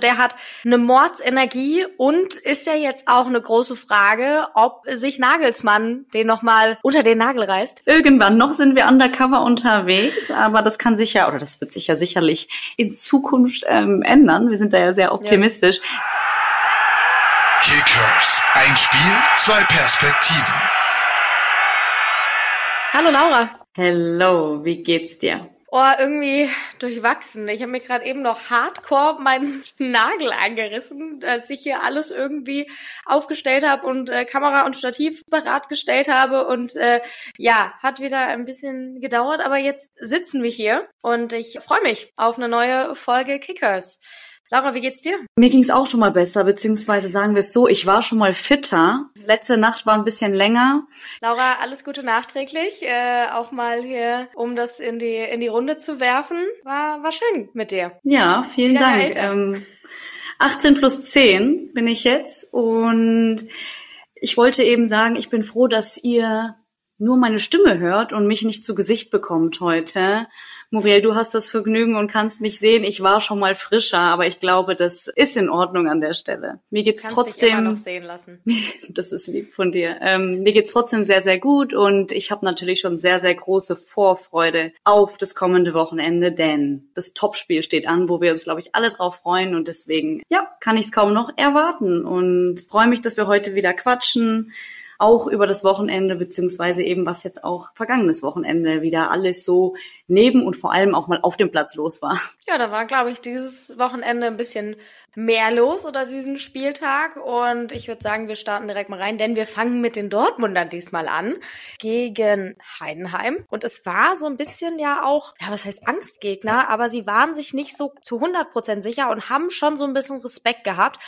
Der hat eine Mordsenergie und ist ja jetzt auch eine große Frage, ob sich Nagelsmann den nochmal unter den Nagel reißt. Irgendwann noch sind wir undercover unterwegs, aber das kann sich ja, oder das wird sich ja sicherlich in Zukunft ähm, ändern. Wir sind da ja sehr optimistisch. Ja. Kickers. Ein Spiel, zwei Perspektiven. Hallo Laura. Hello, wie geht's dir? Oh, irgendwie durchwachsen. Ich habe mir gerade eben noch hardcore meinen Nagel angerissen, als ich hier alles irgendwie aufgestellt habe und äh, Kamera und Stativ bereitgestellt habe. Und äh, ja, hat wieder ein bisschen gedauert, aber jetzt sitzen wir hier und ich freue mich auf eine neue Folge Kickers. Laura, wie geht's dir? Mir ging's auch schon mal besser, beziehungsweise sagen wir es so, ich war schon mal fitter. Letzte Nacht war ein bisschen länger. Laura, alles Gute nachträglich. Äh, auch mal hier, um das in die, in die Runde zu werfen. War, war schön mit dir. Ja, vielen Dank. Ähm, 18 plus 10 bin ich jetzt und ich wollte eben sagen, ich bin froh, dass ihr nur meine Stimme hört und mich nicht zu Gesicht bekommt heute. Muriel, du hast das Vergnügen und kannst mich sehen. Ich war schon mal frischer, aber ich glaube, das ist in Ordnung an der Stelle. Mir geht's kannst trotzdem. Dich immer noch sehen lassen. das ist lieb von dir. Ähm, mir geht's trotzdem sehr, sehr gut und ich habe natürlich schon sehr, sehr große Vorfreude auf das kommende Wochenende, denn das Topspiel steht an, wo wir uns, glaube ich, alle drauf freuen und deswegen, ja, kann ich es kaum noch erwarten und freue mich, dass wir heute wieder quatschen auch über das Wochenende, beziehungsweise eben was jetzt auch vergangenes Wochenende wieder alles so neben und vor allem auch mal auf dem Platz los war. Ja, da war, glaube ich, dieses Wochenende ein bisschen mehr los oder diesen Spieltag. Und ich würde sagen, wir starten direkt mal rein, denn wir fangen mit den Dortmundern diesmal an gegen Heidenheim. Und es war so ein bisschen ja auch, ja, was heißt Angstgegner, aber sie waren sich nicht so zu 100 Prozent sicher und haben schon so ein bisschen Respekt gehabt.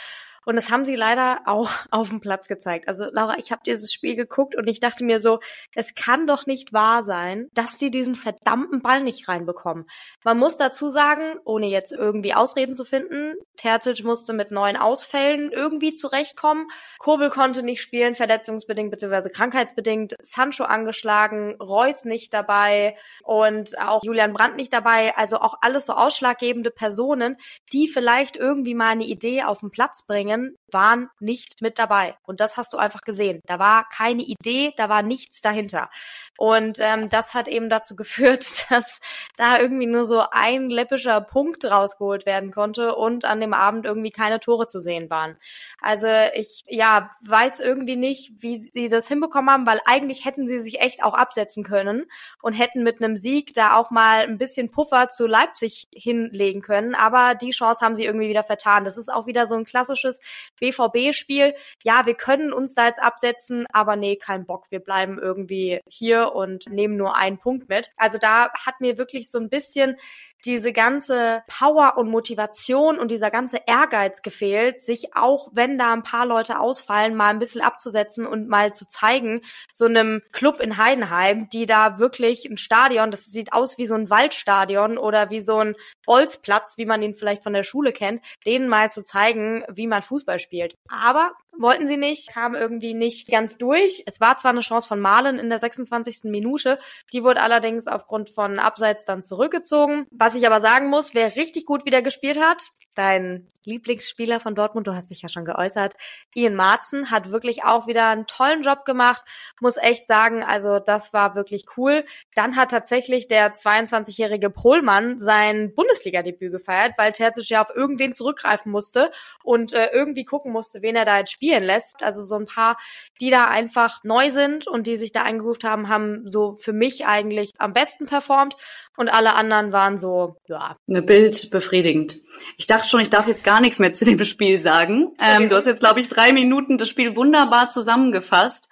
Und das haben sie leider auch auf dem Platz gezeigt. Also Laura, ich habe dieses Spiel geguckt und ich dachte mir so, es kann doch nicht wahr sein, dass sie diesen verdammten Ball nicht reinbekommen. Man muss dazu sagen, ohne jetzt irgendwie Ausreden zu finden, Terzic musste mit neuen Ausfällen irgendwie zurechtkommen. Kobel konnte nicht spielen, verletzungsbedingt bzw. krankheitsbedingt. Sancho angeschlagen, Reus nicht dabei und auch Julian Brandt nicht dabei. Also auch alles so ausschlaggebende Personen, die vielleicht irgendwie mal eine Idee auf den Platz bringen and waren nicht mit dabei. Und das hast du einfach gesehen. Da war keine Idee, da war nichts dahinter. Und ähm, das hat eben dazu geführt, dass da irgendwie nur so ein läppischer Punkt rausgeholt werden konnte und an dem Abend irgendwie keine Tore zu sehen waren. Also ich ja weiß irgendwie nicht, wie sie das hinbekommen haben, weil eigentlich hätten sie sich echt auch absetzen können und hätten mit einem Sieg da auch mal ein bisschen Puffer zu Leipzig hinlegen können. Aber die Chance haben sie irgendwie wieder vertan. Das ist auch wieder so ein klassisches BVB-Spiel. Ja, wir können uns da jetzt absetzen, aber nee, kein Bock. Wir bleiben irgendwie hier und nehmen nur einen Punkt mit. Also da hat mir wirklich so ein bisschen diese ganze Power und Motivation und dieser ganze Ehrgeiz gefehlt, sich auch, wenn da ein paar Leute ausfallen, mal ein bisschen abzusetzen und mal zu zeigen, so einem Club in Heidenheim, die da wirklich ein Stadion, das sieht aus wie so ein Waldstadion oder wie so ein Bolzplatz, wie man ihn vielleicht von der Schule kennt, denen mal zu zeigen, wie man Fußball spielt. Aber wollten sie nicht, kam irgendwie nicht ganz durch. Es war zwar eine Chance von Malen in der 26. Minute, die wurde allerdings aufgrund von Abseits dann zurückgezogen. Was ich aber sagen muss, wer richtig gut wieder gespielt hat, dein Lieblingsspieler von Dortmund, du hast dich ja schon geäußert, Ian Marzen hat wirklich auch wieder einen tollen Job gemacht, muss echt sagen, also das war wirklich cool. Dann hat tatsächlich der 22-jährige Pohlmann sein Bundesliga-Debüt gefeiert, weil Terzic ja auf irgendwen zurückgreifen musste und äh, irgendwie gucken musste, wen er da jetzt spielen lässt. Also so ein paar, die da einfach neu sind und die sich da eingerufen haben, haben so für mich eigentlich am besten performt und alle anderen waren so, ja. Eine Bild befriedigend. Ich dachte schon, ich darf jetzt gar nichts mehr zu dem Spiel sagen. Ähm, du hast jetzt, glaube ich, drei Minuten das Spiel wunderbar zusammengefasst.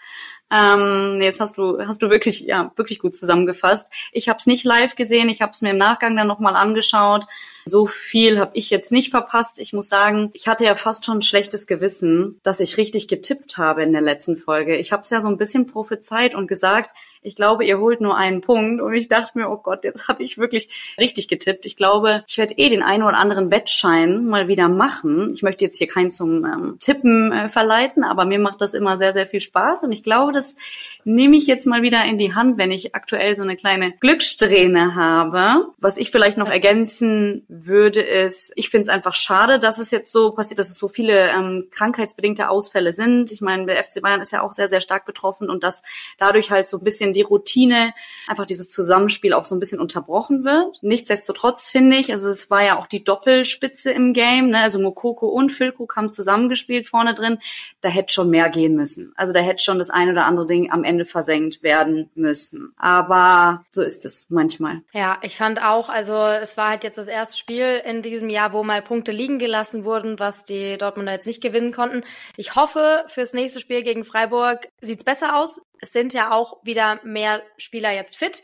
Ähm, jetzt hast du hast du wirklich ja wirklich gut zusammengefasst. Ich habe es nicht live gesehen, ich habe es mir im Nachgang dann nochmal angeschaut. So viel habe ich jetzt nicht verpasst. Ich muss sagen, ich hatte ja fast schon ein schlechtes Gewissen, dass ich richtig getippt habe in der letzten Folge. Ich habe es ja so ein bisschen prophezeit und gesagt, ich glaube, ihr holt nur einen Punkt. Und ich dachte mir, oh Gott, jetzt habe ich wirklich richtig getippt. Ich glaube, ich werde eh den einen oder anderen Wettschein mal wieder machen. Ich möchte jetzt hier keinen zum ähm, Tippen äh, verleiten, aber mir macht das immer sehr, sehr viel Spaß. Und ich glaube, das nehme ich jetzt mal wieder in die Hand, wenn ich aktuell so eine kleine Glückssträhne habe. Was ich vielleicht noch ergänzen würde es, ich finde es einfach schade, dass es jetzt so passiert, dass es so viele ähm, krankheitsbedingte Ausfälle sind. Ich meine, der FC Bayern ist ja auch sehr, sehr stark betroffen und dass dadurch halt so ein bisschen die Routine, einfach dieses Zusammenspiel auch so ein bisschen unterbrochen wird. Nichtsdestotrotz finde ich, also es war ja auch die Doppelspitze im Game, ne? also Mokoko und Füllkrug haben zusammengespielt vorne drin. Da hätte schon mehr gehen müssen. Also da hätte schon das ein oder andere Ding am Ende versenkt werden müssen. Aber so ist es manchmal. Ja, ich fand auch, also es war halt jetzt das erste Spiel in diesem Jahr, wo mal Punkte liegen gelassen wurden, was die Dortmunder jetzt nicht gewinnen konnten. Ich hoffe, fürs nächste Spiel gegen Freiburg sieht's besser aus. Es sind ja auch wieder mehr Spieler jetzt fit.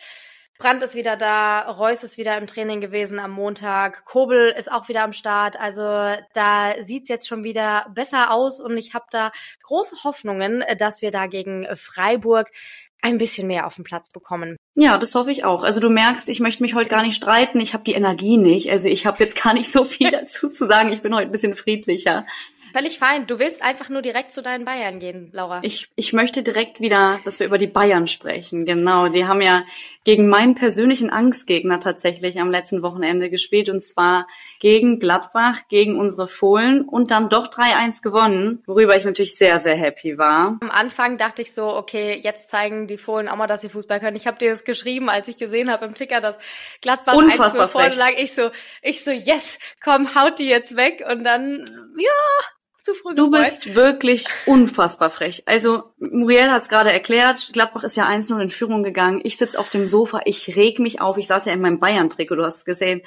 Brandt ist wieder da, Reus ist wieder im Training gewesen am Montag, Kobel ist auch wieder am Start. Also da sieht's jetzt schon wieder besser aus und ich habe da große Hoffnungen, dass wir da gegen Freiburg ein bisschen mehr auf den Platz bekommen. Ja, das hoffe ich auch. Also du merkst, ich möchte mich heute gar nicht streiten. Ich habe die Energie nicht. Also ich habe jetzt gar nicht so viel dazu zu sagen. Ich bin heute ein bisschen friedlicher. Völlig fein. Du willst einfach nur direkt zu deinen Bayern gehen, Laura. Ich, ich möchte direkt wieder, dass wir über die Bayern sprechen. Genau. Die haben ja gegen meinen persönlichen Angstgegner tatsächlich am letzten Wochenende gespielt und zwar gegen Gladbach, gegen unsere Fohlen und dann doch 3-1 gewonnen, worüber ich natürlich sehr, sehr happy war. Am Anfang dachte ich so, okay, jetzt zeigen die Fohlen auch mal, dass sie Fußball können. Ich habe dir das geschrieben, als ich gesehen habe im Ticker, dass Gladbach Unfassbar 1 vorne lag. Ich so, ich so, yes, komm, haut die jetzt weg und dann, ja, zu früh Du gefreut. bist wirklich unfassbar frech. Also Muriel hat es gerade erklärt, Gladbach ist ja 1-0 in Führung gegangen. Ich sitz auf dem Sofa, ich reg mich auf. Ich saß ja in meinem Bayern-Trikot, du hast es gesehen,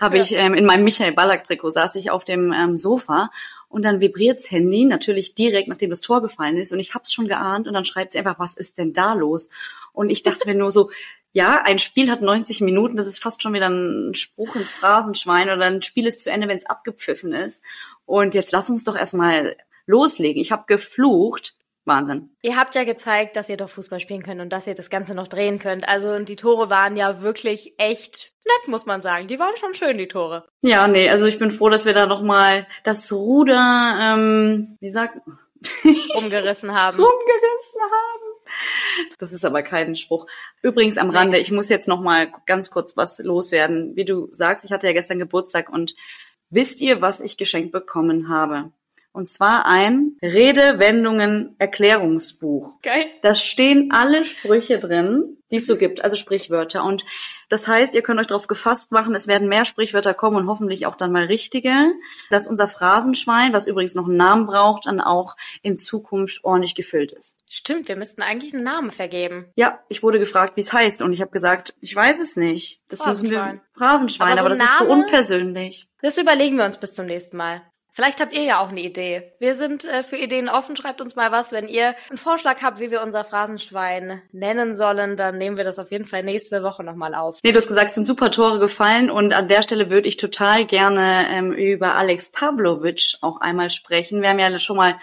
habe Ja. ich ähm, in meinem Michael Ballack-Trikot saß ich auf dem ähm, Sofa und dann vibriert's Handy, natürlich direkt nachdem das Tor gefallen ist und ich hab's schon geahnt und dann schreibt sie einfach, was ist denn da los? Und ich dachte mir nur so, ja, ein Spiel hat 90 Minuten, das ist fast schon wieder ein Spruch ins Phrasenschwein oder ein Spiel ist zu Ende, wenn es abgepfiffen ist. Und jetzt lass uns doch erstmal loslegen. Ich habe geflucht. Wahnsinn. Ihr habt ja gezeigt, dass ihr doch Fußball spielen könnt und dass ihr das Ganze noch drehen könnt. Also und die Tore waren ja wirklich echt nett, muss man sagen. Die waren schon schön, die Tore. Ja, nee, also ich bin froh, dass wir da nochmal das Ruder, ähm, wie sagt Umgerissen haben. rumgerissen haben. Das ist aber kein Spruch. Übrigens am Rande, ich muss jetzt noch mal ganz kurz was loswerden. Wie du sagst, ich hatte ja gestern Geburtstag und wisst ihr, was ich geschenkt bekommen habe? Und zwar ein Redewendungen Erklärungsbuch. Geil. Da stehen alle Sprüche drin, die es so gibt, also Sprichwörter. Und das heißt, ihr könnt euch darauf gefasst machen, es werden mehr Sprichwörter kommen und hoffentlich auch dann mal richtige, dass unser Phrasenschwein, was übrigens noch einen Namen braucht, dann auch in Zukunft ordentlich gefüllt ist. Stimmt, wir müssten eigentlich einen Namen vergeben. Ja, ich wurde gefragt, wie es heißt und ich habe gesagt, ich weiß es nicht. Das müssen wir Phrasenschwein. Aber so aber, das ein ist so Name? unpersönlich. Das überlegen wir uns bis zum nächsten Mal. Vielleicht habt ihr ja auch eine Idee. Wir sind äh, für Ideen offen. Schreibt uns mal was. Wenn ihr einen Vorschlag habt, wie wir unser Phrasenschwein nennen sollen, dann nehmen wir das auf jeden Fall nächste Woche nochmal auf. Nee, du hast gesagt, es sind super Tore gefallen und an der Stelle würde ich total gerne ähm, über Alex Pavlovic auch einmal sprechen. Wir haben ja schon mal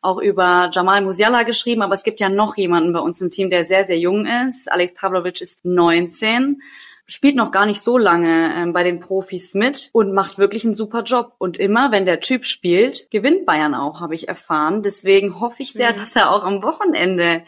auch über Jamal Musiala geschrieben, aber es gibt ja noch jemanden bei uns im Team, der sehr, sehr jung ist. Alex Pavlovic ist 19 spielt noch gar nicht so lange ähm, bei den Profis mit und macht wirklich einen super Job. Und immer, wenn der Typ spielt, gewinnt Bayern auch, habe ich erfahren. Deswegen hoffe ich sehr, Mhm. dass er auch am Wochenende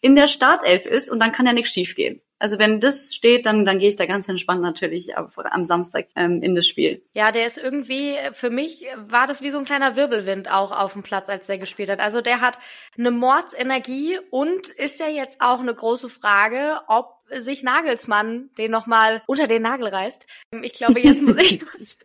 in der Startelf ist und dann kann ja nichts schiefgehen. Also wenn das steht, dann, dann gehe ich da ganz entspannt natürlich am am Samstag ähm, in das Spiel. Ja, der ist irgendwie, für mich war das wie so ein kleiner Wirbelwind auch auf dem Platz, als der gespielt hat. Also der hat eine Mordsenergie und ist ja jetzt auch eine große Frage, ob sich Nagelsmann den nochmal unter den Nagel reißt. Ich glaube, jetzt muss ich was.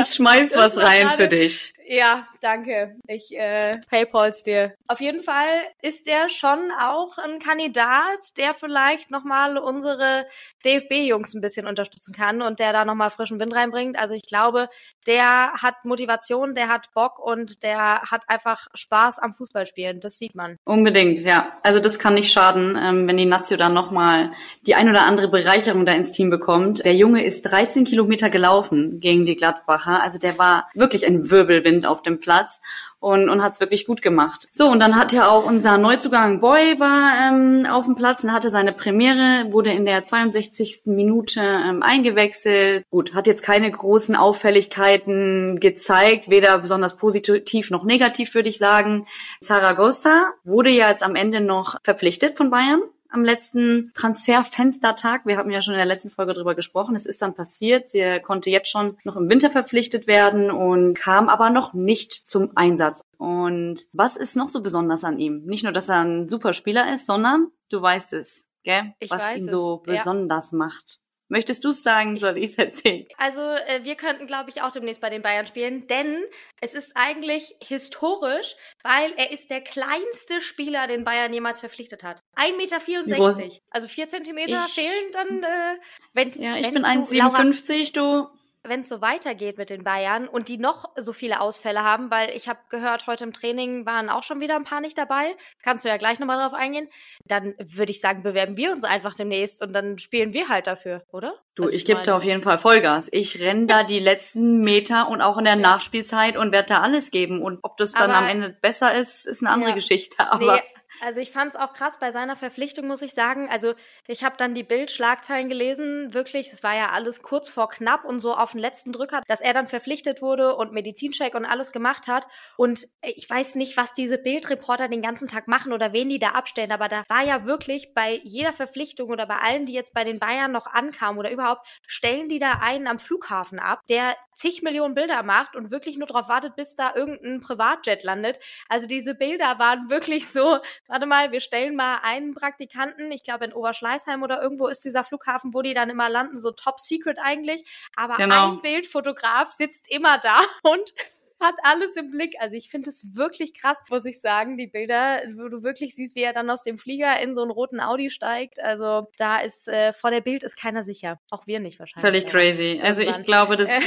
Ich schmeiß was rein für dich. Ja, danke. Ich äh, paypals dir. Auf jeden Fall ist er schon auch ein Kandidat, der vielleicht nochmal unsere DFB-Jungs ein bisschen unterstützen kann und der da nochmal frischen Wind reinbringt. Also ich glaube, der hat Motivation, der hat Bock und der hat einfach Spaß am Fußballspielen. Das sieht man. Unbedingt, ja. Also das kann nicht schaden, ähm, wenn die Nazio dann nochmal die ein oder andere Bereicherung da ins Team bekommt. Der Junge ist 13 Kilometer gelaufen gegen die Gladbacher. Also der war wirklich ein Wirbelwind auf dem Platz und, und hat es wirklich gut gemacht. So, und dann hat ja auch unser Neuzugang Boy war ähm, auf dem Platz und hatte seine Premiere, wurde in der 62. Minute ähm, eingewechselt. Gut, hat jetzt keine großen Auffälligkeiten gezeigt, weder besonders positiv noch negativ, würde ich sagen. Zaragoza wurde ja jetzt am Ende noch verpflichtet von Bayern. Am letzten Transferfenstertag. Wir haben ja schon in der letzten Folge drüber gesprochen. Es ist dann passiert. Sie konnte jetzt schon noch im Winter verpflichtet werden und kam aber noch nicht zum Einsatz. Und was ist noch so besonders an ihm? Nicht nur, dass er ein super Spieler ist, sondern du weißt es, gell? Ich was ihn so es, ja. besonders macht. Möchtest du es sagen? Soll ich es erzählen? Also äh, wir könnten, glaube ich, auch demnächst bei den Bayern spielen, denn es ist eigentlich historisch, weil er ist der kleinste Spieler, den Bayern jemals verpflichtet hat. 1,64 Meter. Also vier Zentimeter Ich- fehlen dann, äh, wenn's, Ja, ich bin du, Laura, 1,57, du. Wenn es so weitergeht mit den Bayern und die noch so viele Ausfälle haben, weil ich habe gehört, heute im Training waren auch schon wieder ein paar nicht dabei, kannst du ja gleich nochmal drauf eingehen, dann würde ich sagen, bewerben wir uns einfach demnächst und dann spielen wir halt dafür, oder? Du, Also ich gebe da auf jeden Fall Vollgas. Ich renn da die letzten Meter und auch in der Nachspielzeit und werde da alles geben. Und ob das dann Aber- am Ende besser ist, ist eine andere Ja. Geschichte. Aber Nee, also ich fand es auch krass bei seiner Verpflichtung, muss ich sagen. Also ich habe dann die Bild-Schlagzeilen gelesen, wirklich, es war ja alles kurz vor knapp und so auf den letzten Drücker, dass er dann verpflichtet wurde und Medizincheck und alles gemacht hat. Und ich weiß nicht, was diese Bildreporter den ganzen Tag machen oder wen die da abstellen, aber da war ja wirklich bei jeder Verpflichtung oder bei allen, die jetzt bei den Bayern noch ankamen oder überhaupt, stellen die da einen am Flughafen ab, der zig Millionen Bilder macht und wirklich nur darauf wartet, bis da irgendein Privatjet landet. Also diese Bilder waren wirklich so, warte mal, wir stellen mal einen Praktikanten, ich glaube in Oberschleißheim oder irgendwo ist dieser Flughafen, wo die dann immer landen, so top secret eigentlich, aber Genau. ein Bildfotograf sitzt immer da und hat alles im Blick. Also ich finde es wirklich krass, muss ich sagen, die Bilder, wo du wirklich siehst, wie er dann aus dem Flieger in so einen roten Audi steigt. Also da ist äh, vor der Bild ist keiner sicher. Auch wir nicht wahrscheinlich. völlig aber crazy. Also ich glaube, dass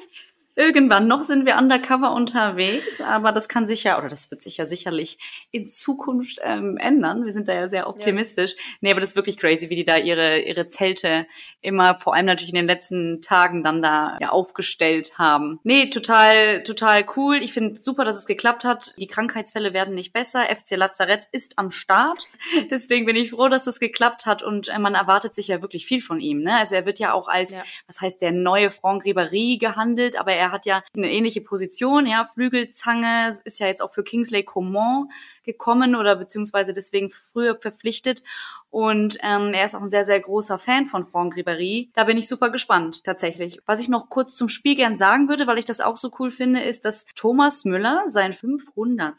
irgendwann noch sind wir undercover unterwegs, aber das kann sich ja, oder das wird sich ja sicherlich in Zukunft ähm, ändern. Wir sind da ja sehr optimistisch. Nee, aber das ist wirklich crazy, wie die da ihre, ihre Zelte immer, vor allem natürlich in den letzten Tagen dann da ja, aufgestellt haben. Nee, total, total cool. Ich finde super, dass es geklappt hat. Die Krankheitsfälle werden nicht besser. FC Lazarett ist am Start. Deswegen bin ich froh, dass es geklappt hat und äh, man erwartet sich ja wirklich viel von ihm. Ne? Also er wird ja auch als, Ja. was heißt der neue Franck Ribéry gehandelt, aber er hat ja eine ähnliche Position, ja, Flügelzange, ist ja jetzt auch für Kingsley Coman gekommen oder beziehungsweise deswegen früher verpflichtet und ähm, er ist auch ein sehr, sehr großer Fan von Franck Ribéry. Da bin ich super gespannt, tatsächlich. Was ich noch kurz zum Spiel gern sagen würde, weil ich das auch so cool finde, ist, dass Thomas Müller sein 500.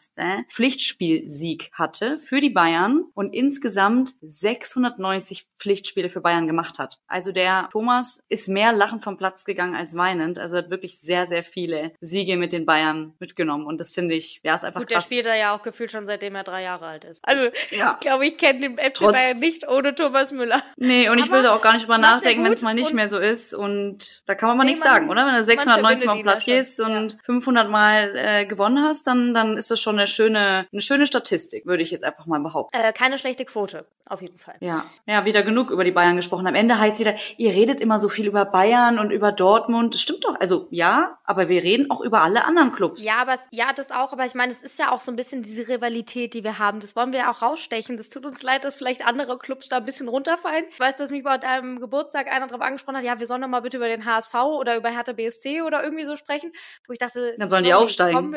Pflichtspielsieg hatte für die Bayern und insgesamt 690 Pflichtspiele für Bayern gemacht hat. Also der Thomas ist mehr lachend vom Platz gegangen als weinend. Also hat wirklich sehr, sehr viele Siege mit den Bayern mitgenommen. Und das finde ich, ja, ist einfach Gut, der krass. spielt da ja auch gefühlt schon seitdem er drei Jahre alt ist. Also, Ja. ich glaube, ich kenne den FC Trotz- Bayern nicht ohne Thomas Müller. Nee, und ich Aber will da auch gar nicht drüber er nachdenken, wenn es mal nicht mehr so ist. Und da kann man mal Nee, nichts man- sagen, oder? Wenn du 690 Mal auf Platz gehst und 500 Mal äh, gewonnen hast, dann, dann ist das schon eine schöne, eine schöne Statistik, würde ich jetzt einfach mal behaupten. Äh, keine schlechte Quote, auf jeden Fall. Ja, ja, wieder genug über die Bayern gesprochen. Am Ende heißt wieder, ihr redet immer so viel über Bayern und über Dortmund. Das stimmt doch. Also ja, aber wir reden auch über alle anderen Clubs. Ja, aber ja, das auch, aber ich meine, es ist ja auch so ein bisschen diese Rivalität, die wir haben. Das wollen wir ja auch rausstechen. Das tut uns leid, dass vielleicht andere Clubs da ein bisschen runterfallen. Ich weiß, dass mich bei deinem Geburtstag einer drauf angesprochen hat, ja, wir sollen doch mal bitte über den HSV oder über Hertha BSC oder irgendwie so sprechen. Wo ich dachte, Dann sollen die aufsteigen.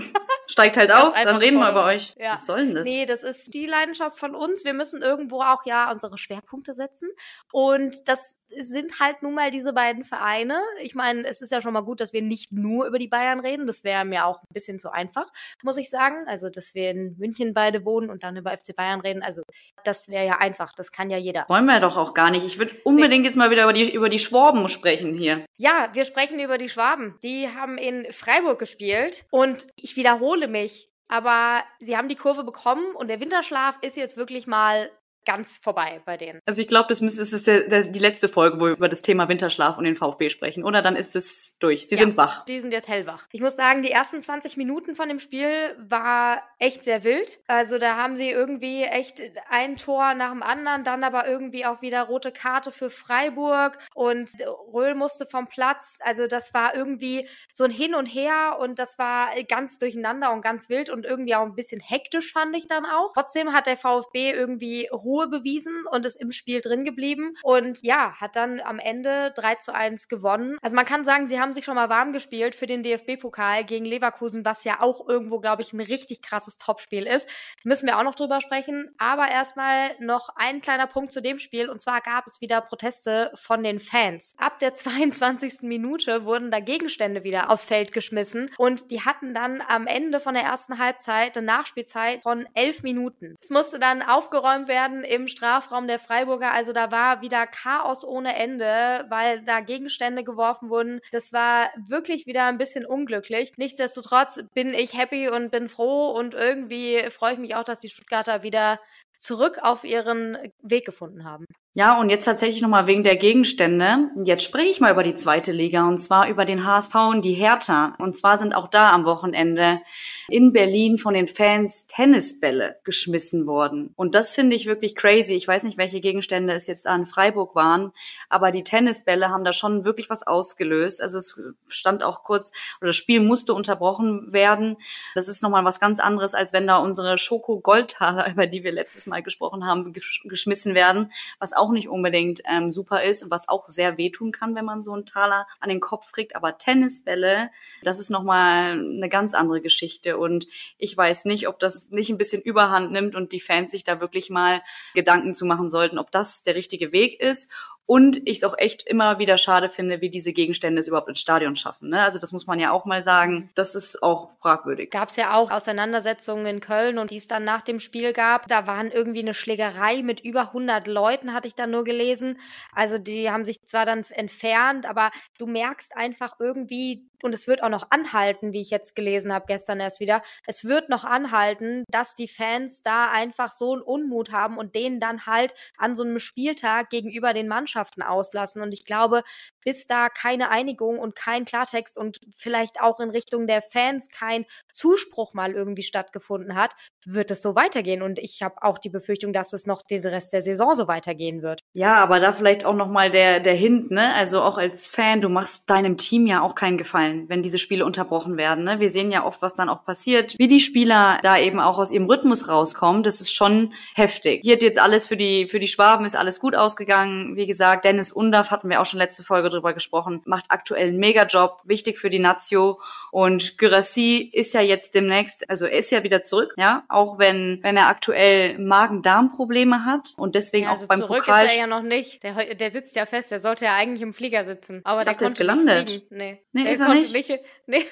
Wir, Steigt halt auf, dann reden wir Forderung. über euch. Ja. Was soll denn das? Nee, das ist die Leidenschaft von uns. Wir müssen irgendwo auch ja unsere Schwerpunkte setzen. Und das sind halt nun mal diese beiden Vereine. Ich meine, es ist ja schon mal gut, dass wir nicht nur über die Bayern reden. Das wäre mir auch ein bisschen zu einfach, muss ich sagen. Also, dass wir in München beide wohnen und dann über FC Bayern reden. Also, das wäre ja einfach. Das kann ja jeder. Wollen wir doch auch gar nicht. Ich würde unbedingt jetzt mal wieder über die, über die Schwaben sprechen hier. Ja, wir sprechen über die Schwaben. Die haben in Freiburg gespielt und ich wiederhole mich, aber sie haben die Kurve bekommen und der Winterschlaf ist jetzt wirklich mal ganz vorbei bei denen. Also ich glaube, das, das ist der, der, die letzte Folge, wo wir über das Thema Winterschlaf und den VfB sprechen. Oder dann ist es durch. Sie Ja. sind wach. Die sind jetzt hellwach. Ich muss sagen, die ersten 20 Minuten von dem Spiel war echt sehr wild. Also da haben sie irgendwie echt ein Tor nach dem anderen, dann aber irgendwie auch wieder rote Karte für Freiburg und Röhl musste vom Platz. Also das war irgendwie so ein Hin und Her und das war ganz durcheinander und ganz wild und irgendwie auch ein bisschen hektisch fand ich dann auch. Trotzdem hat der VfB irgendwie Ruhe Ruhe bewiesen und ist im Spiel drin geblieben und ja, hat dann am Ende 3 zu 1 gewonnen. Also man kann sagen, sie haben sich schon mal warm gespielt für den DFB-Pokal gegen Leverkusen, was ja auch irgendwo, glaube ich, ein richtig krasses Topspiel ist. Müssen wir auch noch drüber sprechen. Aber erstmal noch ein kleiner Punkt zu dem Spiel und zwar gab es wieder Proteste von den Fans. Ab der 22. Minute wurden da Gegenstände wieder aufs Feld geschmissen und die hatten dann am Ende von der ersten Halbzeit eine Nachspielzeit von elf Minuten. Es musste dann aufgeräumt werden im Strafraum der Freiburger. Also da war wieder Chaos ohne Ende, weil da Gegenstände geworfen wurden. Das war wirklich wieder ein bisschen unglücklich. Nichtsdestotrotz bin ich happy und bin froh und irgendwie freue ich mich auch, dass die Stuttgarter wieder zurück auf ihren Weg gefunden haben. Ja, und jetzt tatsächlich nochmal wegen der Gegenstände. Jetzt spreche ich mal über die zweite Liga und zwar über den HSV und die Hertha. Und zwar sind auch da am Wochenende in Berlin von den Fans Tennisbälle geschmissen worden. Und das finde ich wirklich crazy. Ich weiß nicht, welche Gegenstände es jetzt an Freiburg waren, aber die Tennisbälle haben da schon wirklich was ausgelöst. Also es stand auch kurz, oder das Spiel musste unterbrochen werden. Das ist nochmal was ganz anderes, als wenn da unsere Schoko-Goldtaler, über die wir letztes Mal gesprochen haben, geschmissen werden, was auch nicht unbedingt ähm, super ist und was auch sehr wehtun kann, wenn man so einen Taler an den Kopf kriegt. Aber Tennisbälle, das ist nochmal eine ganz andere Geschichte. Und ich weiß nicht, ob das nicht ein bisschen Überhand nimmt und die Fans sich da wirklich mal Gedanken zu machen sollten, ob das der richtige Weg ist und ich es auch echt immer wieder schade finde, wie diese Gegenstände es überhaupt ins Stadion schaffen. Ne? Also das muss man ja auch mal sagen. Das ist auch fragwürdig. Gab es ja auch Auseinandersetzungen in Köln und die es dann nach dem Spiel gab. Da waren irgendwie eine Schlägerei mit über 100 Leuten, hatte ich dann nur gelesen. Also die haben sich zwar dann entfernt, aber du merkst einfach irgendwie, und es wird auch noch anhalten, wie ich jetzt gelesen habe gestern erst wieder, es wird noch anhalten, dass die Fans da einfach so einen Unmut haben und denen dann halt an so einem Spieltag gegenüber den Mannschaften auslassen. Und ich glaube, bis da keine Einigung und kein Klartext und vielleicht auch in Richtung der Fans kein Zuspruch mal irgendwie stattgefunden hat, wird es so weitergehen. Und ich habe auch die Befürchtung, dass es noch den Rest der Saison so weitergehen wird. Ja, aber da vielleicht auch noch mal der der Hint, ne? Also auch als Fan, du machst deinem Team ja auch keinen Gefallen, wenn diese Spiele unterbrochen werden. Ne? Wir sehen ja oft, was dann auch passiert, wie die Spieler da eben auch aus ihrem Rhythmus rauskommen. Das ist schon heftig. Hier hat jetzt alles für die für die Schwaben ist alles gut ausgegangen. Wie gesagt, Dennis Undaff hatten wir auch schon letzte Folge drüber gesprochen, macht aktuell einen Mega-Job, wichtig für die Nazio. Und Gyrassi ist ja jetzt demnächst, also er ist ja wieder zurück, ja, auch wenn, wenn er aktuell Magen-Darm-Probleme hat und deswegen ja, also auch beim zurück Pokal. ist er ja noch nicht. Der, der sitzt ja fest, der sollte ja eigentlich im Flieger sitzen. Aber ich der dachte, konnte ist gelandet. Nicht fliegen. Nee, nee der ist er nicht. nicht nee.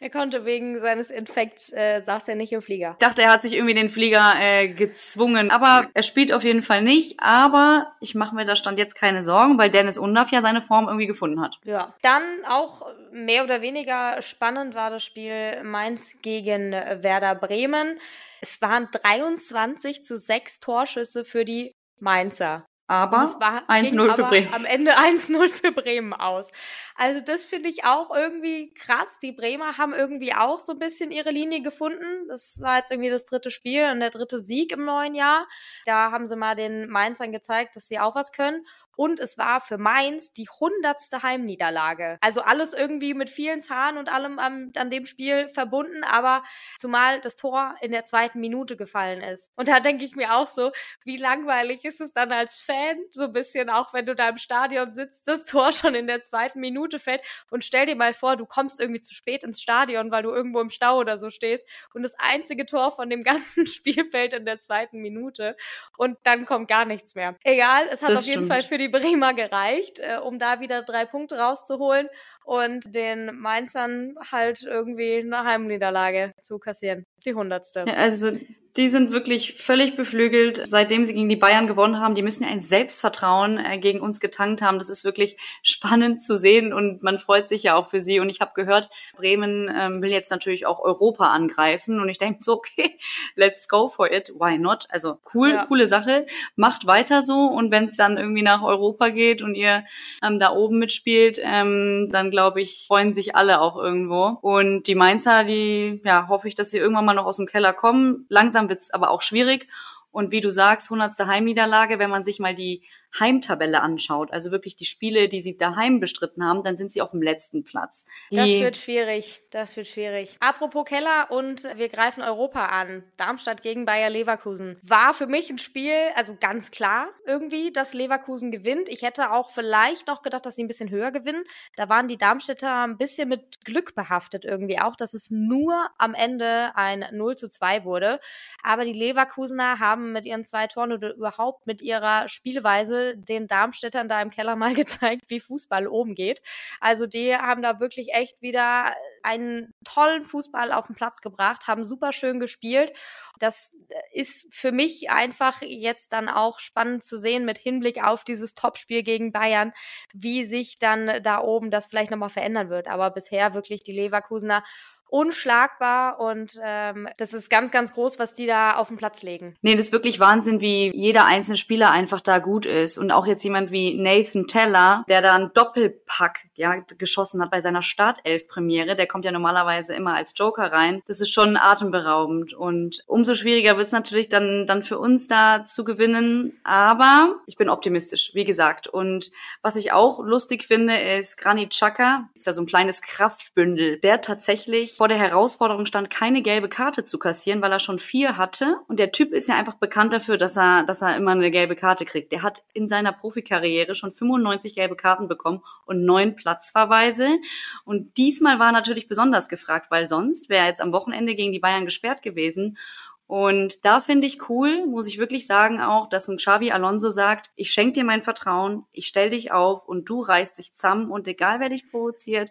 Er konnte wegen seines Infekts, äh, saß er nicht im Flieger. Ich dachte, er hat sich irgendwie den Flieger äh, gezwungen. Aber er spielt auf jeden Fall nicht. Aber ich mache mir da stand jetzt keine Sorgen, weil Dennis Undaff ja seine Form irgendwie gefunden hat. Ja. Dann auch mehr oder weniger spannend war das Spiel Mainz gegen Werder Bremen. Es waren 23 zu 6 Torschüsse für die Mainzer. Aber 1-0 für Bremen. Am Ende 1-0 für Bremen aus. Also das finde ich auch irgendwie krass. Die Bremer haben irgendwie auch so ein bisschen ihre Linie gefunden. Das war jetzt irgendwie das dritte Spiel und der dritte Sieg im neuen Jahr. Da haben sie mal den Mainzern gezeigt, dass sie auch was können. Und es war für Mainz die hundertste Heimniederlage. Also alles irgendwie mit vielen Zahlen und allem an, an dem Spiel verbunden, aber zumal das Tor in der zweiten Minute gefallen ist. Und da denke ich mir auch so, wie langweilig ist es dann als Fan, so ein bisschen, auch wenn du da im Stadion sitzt, das Tor schon in der zweiten Minute fällt. Und stell dir mal vor, du kommst irgendwie zu spät ins Stadion, weil du irgendwo im Stau oder so stehst und das einzige Tor von dem ganzen Spiel fällt in der zweiten Minute und dann kommt gar nichts mehr. Egal, es hat Das auf jeden stimmt. Fall für die Bremer gereicht, äh, um da wieder drei Punkte rauszuholen und den Mainzern halt irgendwie eine Heimniederlage zu kassieren. Die hundertste. Ja, also die sind wirklich völlig beflügelt, seitdem sie gegen die Bayern gewonnen haben. Die müssen ja ein Selbstvertrauen äh, gegen uns getankt haben. Das ist wirklich spannend zu sehen und man freut sich ja auch für sie. Und ich habe gehört, Bremen ähm, will jetzt natürlich auch Europa angreifen. Und ich denke so, okay, let's go for it. Why not? Also cool, Ja. coole Sache. Macht weiter so. Und wenn es dann irgendwie nach Europa geht und ihr ähm, da oben mitspielt, ähm, dann glaube ich, freuen sich alle auch irgendwo. Und die Mainzer, die, ja, hoffe ich, dass sie irgendwann mal noch aus dem Keller kommen. Langsam wird's aber auch schwierig. Und wie du sagst, hundertste Heimniederlage, wenn man sich mal die Heimtabelle anschaut, also wirklich die Spiele, die sie daheim bestritten haben, dann sind sie auf dem letzten Platz. Die das wird schwierig. Das wird schwierig. Apropos Keller und wir greifen Europa an. Darmstadt gegen Bayer Leverkusen. War für mich ein Spiel, also ganz klar irgendwie, dass Leverkusen gewinnt. Ich hätte auch vielleicht noch gedacht, dass sie ein bisschen höher gewinnen. Da waren die Darmstädter ein bisschen mit Glück behaftet irgendwie auch, dass es nur am Ende ein 0 zu 2 wurde. Aber die Leverkusener haben mit ihren zwei Toren oder überhaupt mit ihrer Spielweise den Darmstädtern da im Keller mal gezeigt, wie Fußball oben geht. Also die haben da wirklich echt wieder einen tollen Fußball auf den Platz gebracht, haben super schön gespielt. Das ist für mich einfach jetzt dann auch spannend zu sehen mit Hinblick auf dieses Topspiel gegen Bayern, wie sich dann da oben das vielleicht nochmal verändern wird. Aber bisher wirklich die Leverkusener unschlagbar und ähm, das ist ganz, ganz groß, was die da auf den Platz legen. Nee, das ist wirklich Wahnsinn, wie jeder einzelne Spieler einfach da gut ist. Und auch jetzt jemand wie Nathan Teller, der da einen Doppelpack ja, geschossen hat bei seiner Startelf-Premiere. Der kommt ja normalerweise immer als Joker rein. Das ist schon atemberaubend. Und umso schwieriger wird es natürlich dann, dann für uns da zu gewinnen. Aber ich bin optimistisch, wie gesagt. Und was ich auch lustig finde, ist Granit Xhaka, ist ja so ein kleines Kraftbündel, der tatsächlich vor der Herausforderung stand, keine gelbe Karte zu kassieren, weil er schon vier hatte. Und der Typ ist ja einfach bekannt dafür, dass er, dass er immer eine gelbe Karte kriegt. Der hat in seiner Profikarriere schon 95 gelbe Karten bekommen und neun Platzverweise. Und diesmal war natürlich besonders gefragt, weil sonst wäre jetzt am Wochenende gegen die Bayern gesperrt gewesen. Und da finde ich cool, muss ich wirklich sagen auch, dass ein Xavi Alonso sagt, ich schenke dir mein Vertrauen, ich stell dich auf und du reißt dich zusammen und egal wer dich provoziert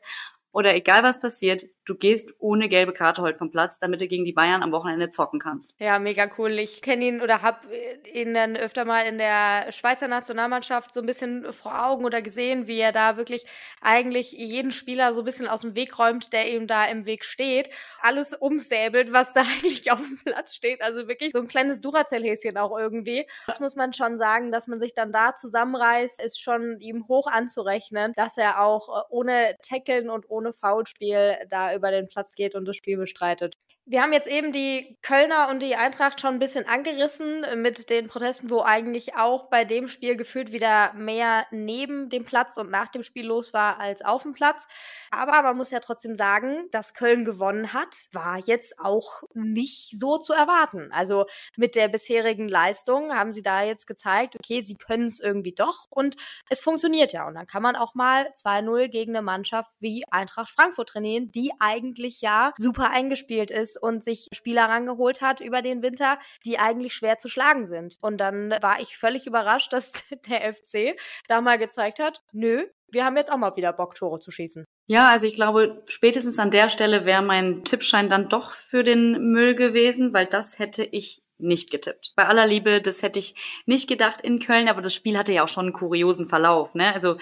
oder egal was passiert, du gehst ohne gelbe Karte heute vom Platz, damit du gegen die Bayern am Wochenende zocken kannst. Ja, mega cool. Ich kenne ihn oder habe ihn dann öfter mal in der Schweizer Nationalmannschaft so ein bisschen vor Augen oder gesehen, wie er da wirklich eigentlich jeden Spieler so ein bisschen aus dem Weg räumt, der ihm da im Weg steht. Alles umsäbelt, was da eigentlich auf dem Platz steht. Also wirklich so ein kleines Duracell-Häschen auch irgendwie. Das muss man schon sagen, dass man sich dann da zusammenreißt, ist schon ihm hoch anzurechnen, dass er auch ohne Tackeln und ohne Foulspiel da über den Platz geht und das Spiel bestreitet. Wir haben jetzt eben die Kölner und die Eintracht schon ein bisschen angerissen mit den Protesten, wo eigentlich auch bei dem Spiel gefühlt wieder mehr neben dem Platz und nach dem Spiel los war als auf dem Platz. Aber man muss ja trotzdem sagen, dass Köln gewonnen hat, war jetzt auch nicht so zu erwarten. Also mit der bisherigen Leistung haben sie da jetzt gezeigt, okay, sie können es irgendwie doch und es funktioniert ja. Und dann kann man auch mal 2-0 gegen eine Mannschaft wie Eintracht Frankfurt trainieren, die eigentlich ja super eingespielt ist und sich Spieler rangeholt hat über den Winter, die eigentlich schwer zu schlagen sind. Und dann war ich völlig überrascht, dass der FC da mal gezeigt hat, nö, wir haben jetzt auch mal wieder Bock, Tore zu schießen. Ja, also ich glaube, spätestens an der Stelle wäre mein Tippschein dann doch für den Müll gewesen, weil das hätte ich nicht getippt. Bei aller Liebe, das hätte ich nicht gedacht in Köln, aber das Spiel hatte ja auch schon einen kuriosen Verlauf. Ne? Also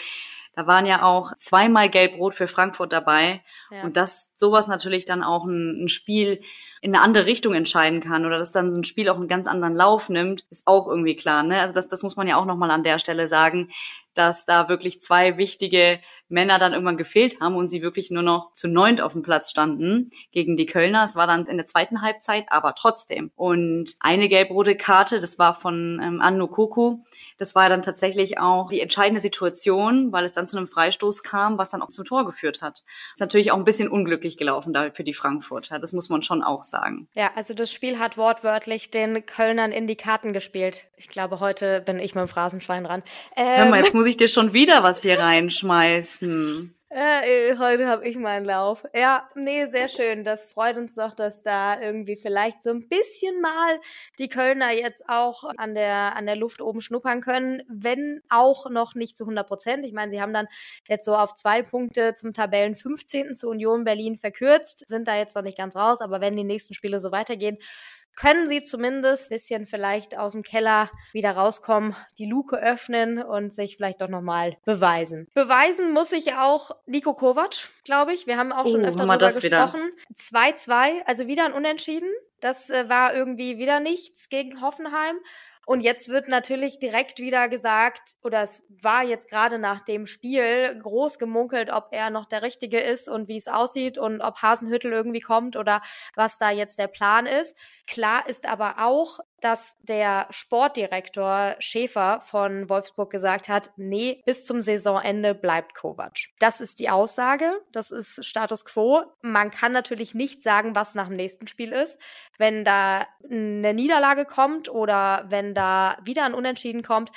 da waren ja auch zweimal Gelb-Rot für Frankfurt dabei. Ja. Und dass sowas natürlich dann auch ein, ein, Spiel in eine andere Richtung entscheiden kann oder dass dann ein Spiel auch einen ganz anderen Lauf nimmt, ist auch irgendwie klar. Ne? Also das, das muss man ja auch nochmal an der Stelle sagen, dass da wirklich zwei wichtige Männer dann irgendwann gefehlt haben und sie wirklich nur noch zu neunt auf dem Platz standen gegen die Kölner. Es war dann in der zweiten Halbzeit, aber trotzdem. Und eine gelb-rote Karte, das war von ähm, Anno Koko. Das war dann tatsächlich auch die entscheidende Situation, weil es dann zu einem Freistoß kam, was dann auch zum Tor geführt hat. Ist natürlich auch ein bisschen unglücklich gelaufen da für die Frankfurter. Das muss man schon auch sagen. Ja, also das Spiel hat wortwörtlich den Kölnern in die Karten gespielt. Ich glaube, heute bin ich mit dem Phrasenschwein dran. Ähm, Hör mal, jetzt muss ich dir schon wieder was hier reinschmeißen. Äh, heute habe ich meinen Lauf. Ja, nee, sehr schön. Das freut uns doch, dass da irgendwie vielleicht so ein bisschen mal die Kölner jetzt auch an der, an der Luft oben schnuppern können, wenn auch noch nicht zu 100 Prozent. Ich meine, sie haben dann jetzt so auf zwei Punkte zum Tabellen 15. zu Union Berlin verkürzt, sind da jetzt noch nicht ganz raus, aber wenn die nächsten Spiele so weitergehen, können sie zumindest ein bisschen vielleicht aus dem Keller wieder rauskommen, die Luke öffnen und sich vielleicht doch nochmal beweisen. Beweisen muss sich auch Nico Kovac, glaube ich. Wir haben auch schon oh, öfter darüber gesprochen. 2-2, also wieder ein Unentschieden. Das äh, war irgendwie wieder nichts gegen Hoffenheim. Und jetzt wird natürlich direkt wieder gesagt, oder es war jetzt gerade nach dem Spiel groß gemunkelt, ob er noch der Richtige ist und wie es aussieht und ob Hasenhüttel irgendwie kommt oder was da jetzt der Plan ist. Klar ist aber auch, dass der Sportdirektor Schäfer von Wolfsburg gesagt hat, nee, bis zum Saisonende bleibt Kovac. Das ist die Aussage, das ist Status quo. Man kann natürlich nicht sagen, was nach dem nächsten Spiel ist. Wenn da eine Niederlage kommt oder wenn da wieder ein Unentschieden kommt,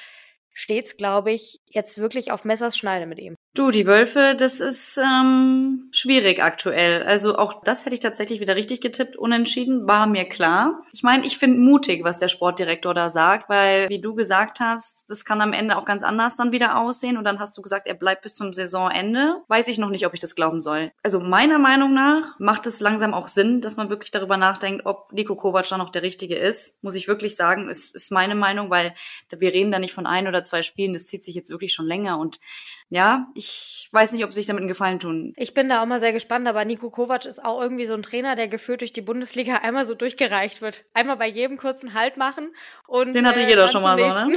steht's, glaube ich, jetzt wirklich auf Messers Schneide mit ihm. Du, die Wölfe, das ist ähm, schwierig aktuell. Also auch das hätte ich tatsächlich wieder richtig getippt. Unentschieden war mir klar. Ich meine, ich finde mutig, was der Sportdirektor da sagt, weil, wie du gesagt hast, das kann am Ende auch ganz anders dann wieder aussehen. Und dann hast du gesagt, er bleibt bis zum Saisonende. Weiß ich noch nicht, ob ich das glauben soll. Also meiner Meinung nach macht es langsam auch Sinn, dass man wirklich darüber nachdenkt, ob Nico Kovac da noch der Richtige ist. Muss ich wirklich sagen, ist, ist meine Meinung, weil wir reden da nicht von ein oder zwei Spielen. Das zieht sich jetzt wirklich schon länger und ja, ich weiß nicht, ob sie sich damit einen Gefallen tun. Ich bin da auch mal sehr gespannt, aber Nico Kovac ist auch irgendwie so ein Trainer, der geführt durch die Bundesliga einmal so durchgereicht wird. Einmal bei jedem kurzen Halt machen und. Den hatte äh, jeder schon mal so, ne?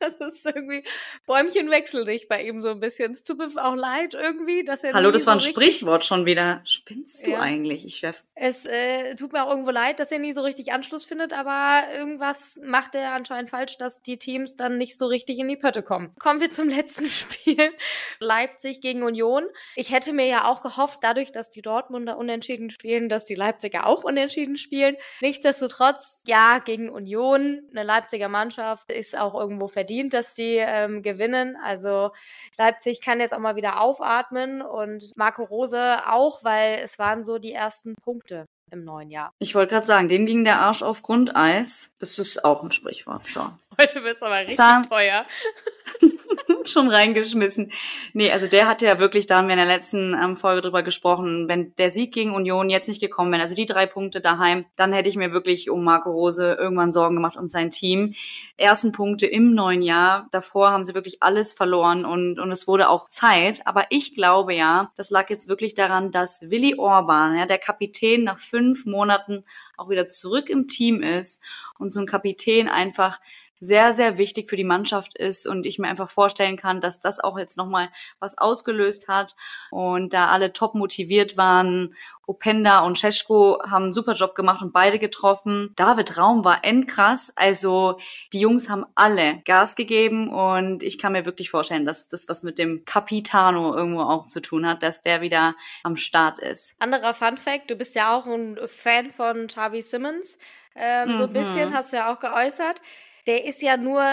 Das ist irgendwie Bäumchen wechsel dich bei ihm so ein bisschen. Es tut mir auch leid irgendwie, dass er. Hallo, das war ein so Sprichwort schon wieder. Spinnst du ja. eigentlich, ich Chef? Es äh, tut mir auch irgendwo leid, dass er nie so richtig Anschluss findet, aber irgendwas macht er anscheinend falsch, dass die Teams dann nicht so richtig in die Pötte kommen. Kommen wir zum letzten Spiel. Leipzig gegen Union. Ich hätte mir ja auch gehofft, dadurch, dass die Dortmunder unentschieden spielen, dass die Leipziger auch unentschieden spielen. Nichtsdestotrotz, ja, gegen Union, eine Leipziger Mannschaft ist auch irgendwo verdient verdient, dass die ähm, gewinnen. Also Leipzig kann jetzt auch mal wieder aufatmen und Marco Rose auch, weil es waren so die ersten Punkte im neuen Jahr. Ich wollte gerade sagen, dem ging der Arsch auf Grundeis. Das ist auch ein Sprichwort. So. Heute wird es aber richtig Sam. teuer. schon reingeschmissen. Nee, also der hatte ja wirklich, da haben wir in der letzten ähm, Folge drüber gesprochen, wenn der Sieg gegen Union jetzt nicht gekommen wäre, also die drei Punkte daheim, dann hätte ich mir wirklich um Marco Rose irgendwann Sorgen gemacht und sein Team. Ersten Punkte im neuen Jahr, davor haben sie wirklich alles verloren und, und es wurde auch Zeit. Aber ich glaube ja, das lag jetzt wirklich daran, dass Willi Orban, ja, der Kapitän nach fünf Monaten auch wieder zurück im Team ist und so ein Kapitän einfach sehr, sehr wichtig für die Mannschaft ist und ich mir einfach vorstellen kann, dass das auch jetzt nochmal was ausgelöst hat und da alle top motiviert waren. Openda und Cesko haben einen super Job gemacht und beide getroffen. David Raum war endkrass. Also die Jungs haben alle Gas gegeben und ich kann mir wirklich vorstellen, dass das was mit dem Capitano irgendwo auch zu tun hat, dass der wieder am Start ist. Anderer Fun Fact, du bist ja auch ein Fan von Tavi Simmons. Ähm, mhm. So ein bisschen hast du ja auch geäußert. Der ist ja nur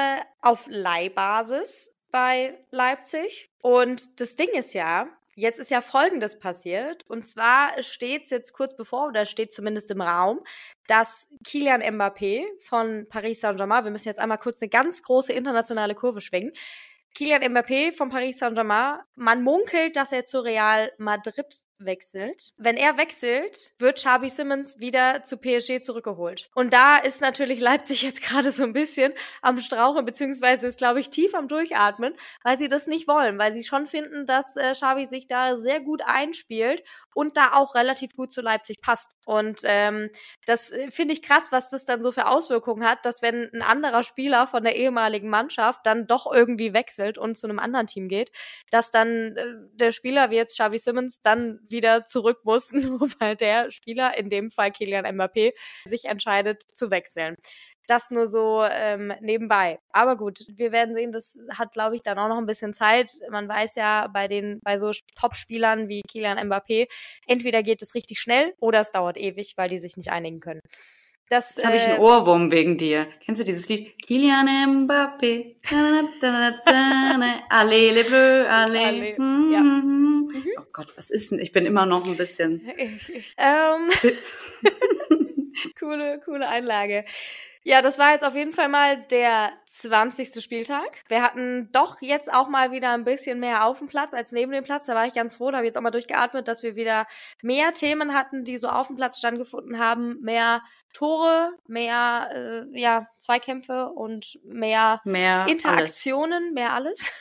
auf Leihbasis bei Leipzig. Und das Ding ist ja, jetzt ist ja Folgendes passiert. Und zwar steht es jetzt kurz bevor, oder steht zumindest im Raum, dass Kilian Mbappé von Paris Saint-Germain, wir müssen jetzt einmal kurz eine ganz große internationale Kurve schwingen, Kilian Mbappé von Paris Saint-Germain, man munkelt, dass er zu Real Madrid wechselt. Wenn er wechselt, wird Xavi Simmons wieder zu PSG zurückgeholt. Und da ist natürlich Leipzig jetzt gerade so ein bisschen am Strauchen, beziehungsweise ist, glaube ich, tief am Durchatmen, weil sie das nicht wollen, weil sie schon finden, dass äh, Xavi sich da sehr gut einspielt und da auch relativ gut zu Leipzig passt. Und ähm, das äh, finde ich krass, was das dann so für Auswirkungen hat, dass wenn ein anderer Spieler von der ehemaligen Mannschaft dann doch irgendwie wechselt und zu einem anderen Team geht, dass dann äh, der Spieler wie jetzt Xavi Simmons dann wieder zurück muss, nur weil der Spieler, in dem Fall Kilian Mbappé, sich entscheidet zu wechseln. Das nur so ähm, nebenbei. Aber gut, wir werden sehen, das hat, glaube ich, dann auch noch ein bisschen Zeit. Man weiß ja bei den, bei so Top-Spielern wie Kilian Mbappé, entweder geht es richtig schnell oder es dauert ewig, weil die sich nicht einigen können. Das, Jetzt habe ich einen äh, Ohrwurm wegen dir. Kennst du dieses Lied? Kilian Mbappé. Allez, le bleu, allez. Ja. Mhm. Oh Gott, was ist denn? Ich bin immer noch ein bisschen. ähm, coole, coole Einlage. Ja, das war jetzt auf jeden Fall mal der 20. Spieltag. Wir hatten doch jetzt auch mal wieder ein bisschen mehr auf dem Platz als neben dem Platz. Da war ich ganz froh, da habe ich jetzt auch mal durchgeatmet, dass wir wieder mehr Themen hatten, die so auf dem Platz stattgefunden haben. Mehr Tore, mehr äh, ja, Zweikämpfe und mehr, mehr Interaktionen, alles. mehr alles.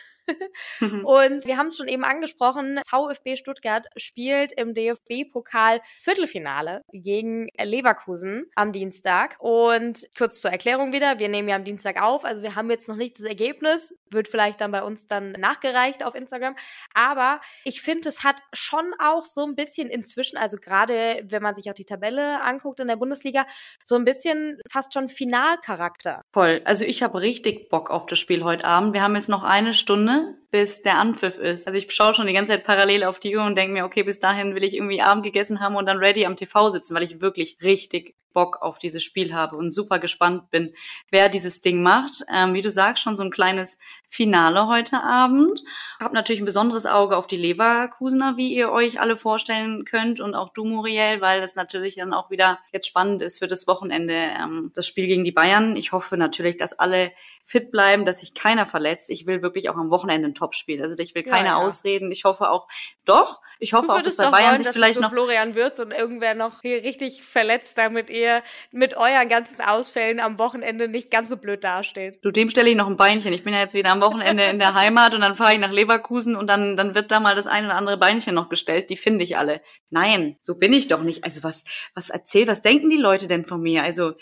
Und wir haben es schon eben angesprochen, VfB Stuttgart spielt im DFB-Pokal Viertelfinale gegen Leverkusen am Dienstag. Und kurz zur Erklärung wieder, wir nehmen ja am Dienstag auf, also wir haben jetzt noch nicht das Ergebnis, wird vielleicht dann bei uns dann nachgereicht auf Instagram. Aber ich finde, es hat schon auch so ein bisschen inzwischen, also gerade wenn man sich auch die Tabelle anguckt in der Bundesliga, so ein bisschen fast schon Finalcharakter. Voll. Also ich habe richtig Bock auf das Spiel heute Abend. Wir haben jetzt noch eine Stunde bis der Anpfiff ist. Also ich schaue schon die ganze Zeit parallel auf die Uhr und denke mir, okay, bis dahin will ich irgendwie Abend gegessen haben und dann ready am TV sitzen, weil ich wirklich richtig Bock auf dieses Spiel habe und super gespannt bin, wer dieses Ding macht. Ähm, wie du sagst, schon so ein kleines Finale heute Abend. Hab natürlich ein besonderes Auge auf die Leverkusener, wie ihr euch alle vorstellen könnt und auch du, Muriel, weil das natürlich dann auch wieder jetzt spannend ist für das Wochenende, ähm, das Spiel gegen die Bayern. Ich hoffe natürlich, dass alle fit bleiben, dass sich keiner verletzt. Ich will wirklich auch am Wochenende ein Topspiel. Also ich will keine ja, ja. Ausreden. Ich hoffe auch, doch, ich hoffe auch, dass bei Bayern wollen, sich vielleicht so noch Florian Wirtz und irgendwer noch hier richtig verletzt, damit ihr mit euren ganzen Ausfällen am Wochenende nicht ganz so blöd dasteht. Du, dem stelle ich noch ein Beinchen. Ich bin ja jetzt wieder am Wochenende in der Heimat und dann fahre ich nach Leverkusen und dann, dann wird da mal das eine oder andere Beinchen noch gestellt. Die finde ich alle. Nein, so bin ich doch nicht. Also was, was erzählt, was denken die Leute denn von mir? Also,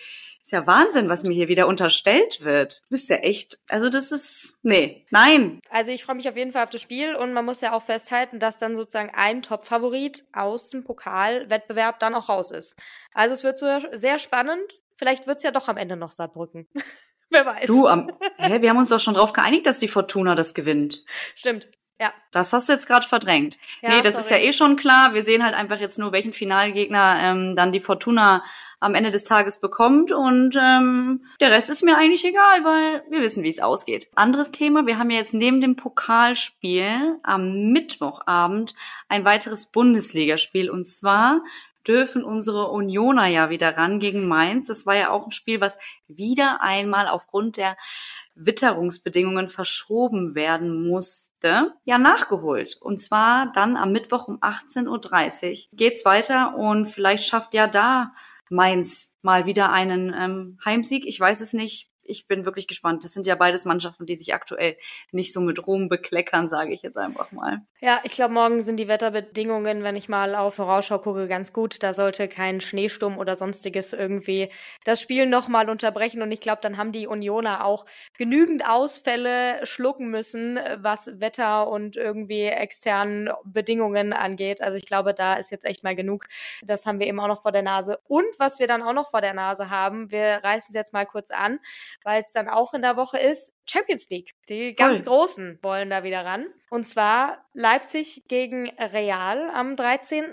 ist ja Wahnsinn, was mir hier wieder unterstellt wird. Bist ja echt, also das ist, nee, nein. Also ich freue mich auf jeden Fall auf das Spiel und man muss ja auch festhalten, dass dann sozusagen ein Top-Favorit aus dem Pokalwettbewerb dann auch raus ist. Also es wird so sehr spannend. Vielleicht wird's ja doch am Ende noch Saarbrücken. Wer weiß. Du, am, hä, wir haben uns doch schon drauf geeinigt, dass die Fortuna das gewinnt. Stimmt. Ja. Das hast du jetzt gerade verdrängt. Ja, nee, das sorry. ist ja eh schon klar. Wir sehen halt einfach jetzt nur, welchen Finalgegner ähm, dann die Fortuna am Ende des Tages bekommt. Und ähm, der Rest ist mir eigentlich egal, weil wir wissen, wie es ausgeht. Anderes Thema, wir haben ja jetzt neben dem Pokalspiel am Mittwochabend ein weiteres Bundesligaspiel. Und zwar dürfen unsere Unioner ja wieder ran gegen Mainz. Das war ja auch ein Spiel, was wieder einmal aufgrund der Witterungsbedingungen verschoben werden musste, ja nachgeholt. Und zwar dann am Mittwoch um 18.30 Uhr geht's weiter und vielleicht schafft ja da Mainz mal wieder einen ähm, Heimsieg. Ich weiß es nicht ich bin wirklich gespannt. Das sind ja beides Mannschaften, die sich aktuell nicht so mit Ruhm bekleckern, sage ich jetzt einfach mal. Ja, ich glaube, morgen sind die Wetterbedingungen, wenn ich mal auf Vorausschau gucke, ganz gut. Da sollte kein Schneesturm oder sonstiges irgendwie das Spiel nochmal unterbrechen. Und ich glaube, dann haben die Unioner auch genügend Ausfälle schlucken müssen, was Wetter und irgendwie externen Bedingungen angeht. Also ich glaube, da ist jetzt echt mal genug. Das haben wir eben auch noch vor der Nase. Und was wir dann auch noch vor der Nase haben, wir reißen es jetzt mal kurz an weil es dann auch in der Woche ist, Champions League. Die ganz Voll. Großen wollen da wieder ran. Und zwar Leipzig gegen Real am 13.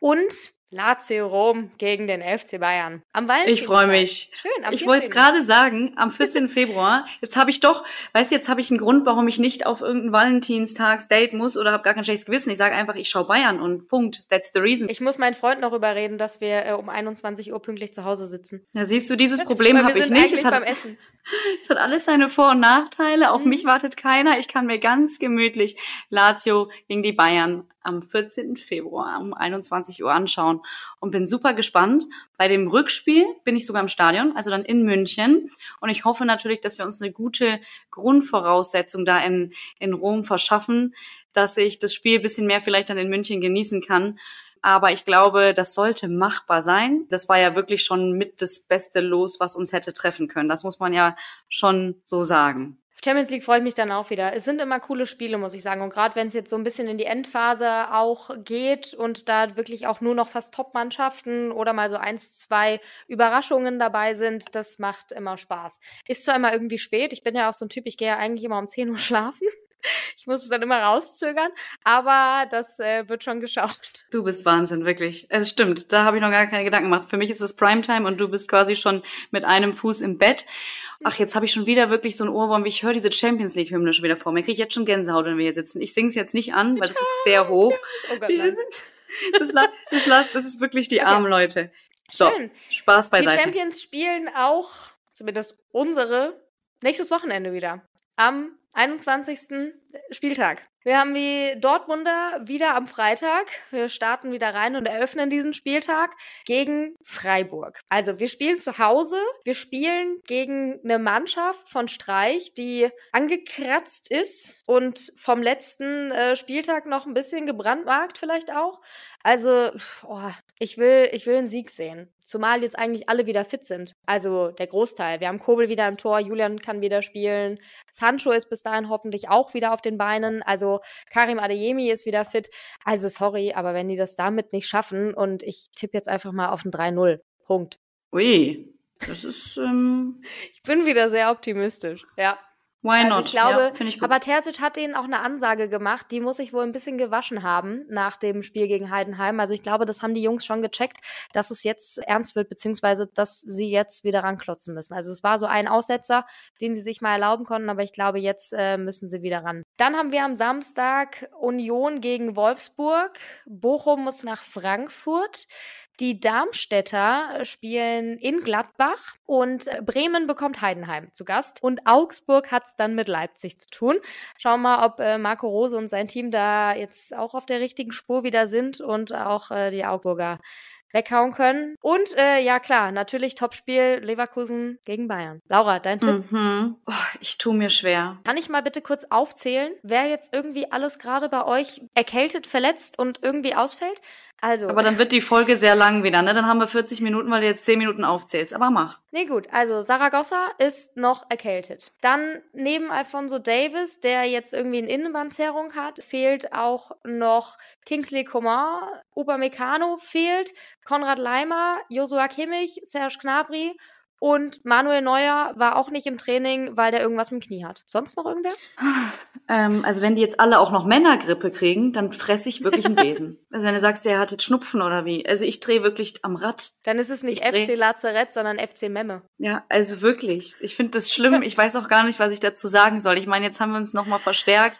und Lazio Rom gegen den FC Bayern. Am Valentinstag. Ich freue mich. Schön. Am ich wollte es gerade sagen, am 14. Februar. Jetzt habe ich doch, weißt du, jetzt habe ich einen Grund, warum ich nicht auf irgendein Valentinstagsdate muss oder habe gar kein schlechtes Gewissen. Ich sage einfach, ich schaue Bayern und Punkt. That's the reason. Ich muss meinen Freund noch überreden, dass wir äh, um 21 Uhr pünktlich zu Hause sitzen. Ja, siehst du, dieses Problem habe ich nicht. Es hat, es hat alles seine Vor- und Nachteile. Auf mhm. mich wartet keiner. Ich kann mir ganz gemütlich Lazio gegen die Bayern am 14. Februar um 21 Uhr anschauen und bin super gespannt. Bei dem Rückspiel bin ich sogar im Stadion, also dann in München. Und ich hoffe natürlich, dass wir uns eine gute Grundvoraussetzung da in, in Rom verschaffen, dass ich das Spiel bisschen mehr vielleicht dann in München genießen kann. Aber ich glaube, das sollte machbar sein. Das war ja wirklich schon mit das beste Los, was uns hätte treffen können. Das muss man ja schon so sagen. Champions League freut mich dann auch wieder. Es sind immer coole Spiele, muss ich sagen. Und gerade wenn es jetzt so ein bisschen in die Endphase auch geht und da wirklich auch nur noch fast Top-Mannschaften oder mal so eins, zwei Überraschungen dabei sind, das macht immer Spaß. Ist zwar immer irgendwie spät. Ich bin ja auch so ein Typ, ich gehe ja eigentlich immer um 10 Uhr schlafen. Ich muss es dann immer rauszögern, aber das äh, wird schon geschaut. Du bist Wahnsinn, wirklich. Es stimmt, da habe ich noch gar keine Gedanken gemacht. Für mich ist es Primetime und du bist quasi schon mit einem Fuß im Bett. Ach, jetzt habe ich schon wieder wirklich so ein Ohrwurm, wie ich höre diese Champions League Hymne schon wieder vor mir. Kriege ich jetzt schon Gänsehaut, wenn wir hier sitzen. Ich singe es jetzt nicht an, weil das ist sehr hoch. Oh Gott, nein. Das, das, das, das ist wirklich die armen Leute. So, Schön. Spaß beiseite. Die Champions spielen auch, zumindest unsere, nächstes Wochenende wieder. Am 21. Spieltag. Wir haben die Dortmunder wieder am Freitag. Wir starten wieder rein und eröffnen diesen Spieltag gegen Freiburg. Also wir spielen zu Hause. Wir spielen gegen eine Mannschaft von Streich, die angekratzt ist und vom letzten äh, Spieltag noch ein bisschen gebrandmarkt vielleicht auch. Also, oh, ich will, ich will einen Sieg sehen. Zumal jetzt eigentlich alle wieder fit sind. Also der Großteil. Wir haben Kobel wieder im Tor, Julian kann wieder spielen. Sancho ist bis dahin hoffentlich auch wieder auf den Beinen. Also Karim Adeyemi ist wieder fit. Also sorry, aber wenn die das damit nicht schaffen und ich tippe jetzt einfach mal auf ein 3-0. Punkt. Ui, das ist. Ähm ich bin wieder sehr optimistisch, ja. Why Also not? ich glaube, ja, ich aber Terzic hat denen auch eine Ansage gemacht, die muss sich wohl ein bisschen gewaschen haben nach dem Spiel gegen Heidenheim. Also ich glaube, das haben die Jungs schon gecheckt, dass es jetzt ernst wird, beziehungsweise dass sie jetzt wieder ranklotzen müssen. Also es war so ein Aussetzer, den sie sich mal erlauben konnten, aber ich glaube, jetzt äh, müssen sie wieder ran. Dann haben wir am Samstag Union gegen Wolfsburg. Bochum muss nach Frankfurt. Die Darmstädter spielen in Gladbach und äh, Bremen bekommt Heidenheim zu Gast. Und Augsburg hat es dann mit Leipzig zu tun. Schauen wir mal, ob äh, Marco Rose und sein Team da jetzt auch auf der richtigen Spur wieder sind und auch äh, die Augsburger weghauen können. Und äh, ja klar, natürlich Topspiel Leverkusen gegen Bayern. Laura, dein Tipp? Mhm. Oh, ich tue mir schwer. Kann ich mal bitte kurz aufzählen, wer jetzt irgendwie alles gerade bei euch erkältet, verletzt und irgendwie ausfällt? Also. Aber dann wird die Folge sehr lang wieder, ne? Dann haben wir 40 Minuten, weil du jetzt 10 Minuten aufzählst. Aber mach. Nee, gut. Also Saragossa ist noch erkältet. Dann neben Alfonso Davis, der jetzt irgendwie eine Innenbandzerrung hat, fehlt auch noch Kingsley Coman, Upamecano fehlt, Konrad Leimer, Joshua Kimmich, Serge Gnabry und Manuel Neuer war auch nicht im Training, weil der irgendwas mit dem Knie hat. Sonst noch irgendwer? Ähm, also wenn die jetzt alle auch noch Männergrippe kriegen, dann fresse ich wirklich einen Besen. Also wenn du sagst, der hat jetzt Schnupfen oder wie. Also ich drehe wirklich am Rad. Dann ist es nicht Ich dreh- FC Lazarett, sondern FC Memme. Ja, also wirklich. Ich finde das schlimm. Ich weiß auch gar nicht, was ich dazu sagen soll. Ich meine, jetzt haben wir uns nochmal verstärkt.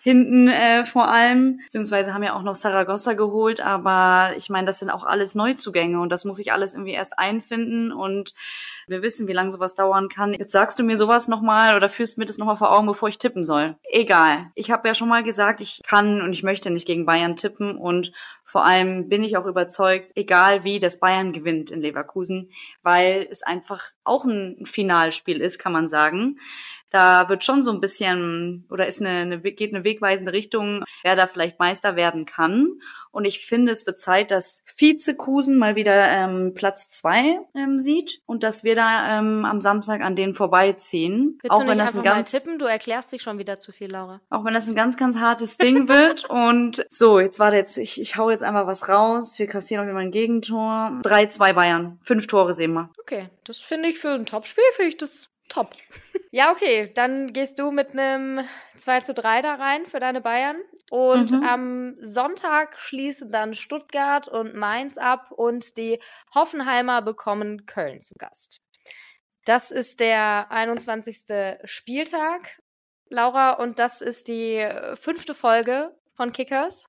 Hinten äh, vor allem. Beziehungsweise haben ja auch noch Saragossa geholt. Aber ich meine, das sind auch alles Neuzugänge. Und das muss ich alles irgendwie erst einfinden. Und wir wissen, wie lange sowas dauern kann. Jetzt sagst du mir sowas nochmal oder führst mir das nochmal vor Augen, bevor ich tippen soll. Egal. Ich habe ja schon mal gesagt, ich kann und ich möchte nicht gegen Bayern tippen. Und vor allem bin ich auch überzeugt, egal wie, dass Bayern gewinnt in Leverkusen, weil es einfach auch ein Finalspiel ist, kann man sagen. Da wird schon so ein bisschen oder ist eine, eine geht eine wegweisende Richtung, wer da vielleicht Meister werden kann. Und ich finde, es wird Zeit, dass Vizekusen mal wieder ähm, Platz zwei ähm, sieht und dass wir da ähm, am Samstag an denen vorbeiziehen. Willst auch du wenn nicht das ein ganz tippen? Du erklärst dich schon wieder zu viel, Laura. auch wenn das ein ganz, ganz hartes Ding wird. Und so, jetzt warte jetzt, ich, ich hau jetzt einfach was raus. Wir kassieren auch wieder ein Gegentor. 3-2 Bayern. Fünf Tore sehen wir. Okay, das finde ich für ein Topspiel, finde ich das top. ja, okay, dann gehst du mit einem 2 zu 3 da rein für deine Bayern. Und Mhm. am Sonntag schließen dann Stuttgart und Mainz ab und die Hoffenheimer bekommen Köln zu Gast. Das ist der 21. Spieltag, Laura, und das ist die äh, fünfte Folge von Kickers.